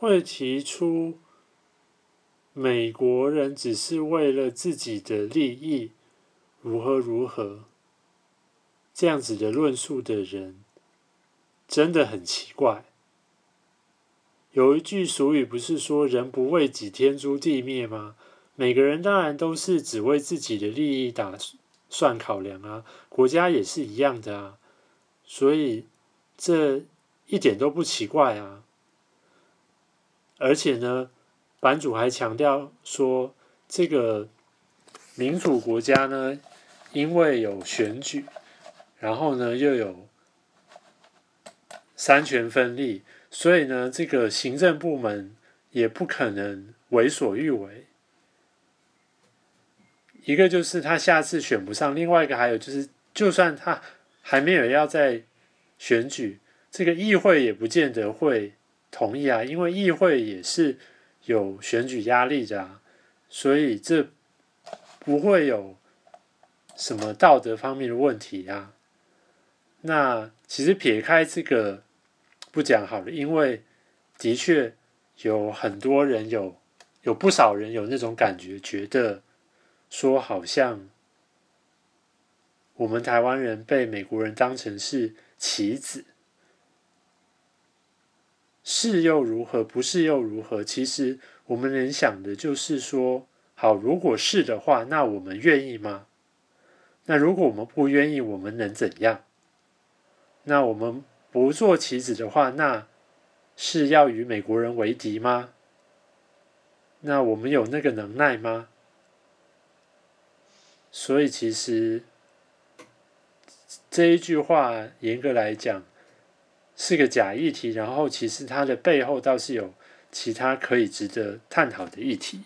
会提出美国人只是为了自己的利益，如何如何这样子的论述的人，真的很奇怪。有一句俗语不是说“人不为己，天诛地灭”吗？每个人当然都是只为自己的利益打算考量啊，国家也是一样的啊，所以这一点都不奇怪啊。而且呢，版主还强调说，这个民主国家呢，因为有选举，然后呢又有三权分立，所以呢，这个行政部门也不可能为所欲为。一个就是他下次选不上，另外一个还有就是，就算他还没有要在选举，这个议会也不见得会同意啊，因为议会也是有选举压力的啊，所以这不会有什么道德方面的问题啊。那其实撇开这个不讲好了，因为的确有很多人有有不少人有那种感觉，觉得。说好像我们台湾人被美国人当成是棋子，是又如何？不是又如何？其实我们能想的就是说，好，如果是的话，那我们愿意吗？那如果我们不愿意，我们能怎样？那我们不做棋子的话，那是要与美国人为敌吗？那我们有那个能耐吗？所以，其实这一句话严格来讲是个假议题，然后其实它的背后倒是有其他可以值得探讨的议题。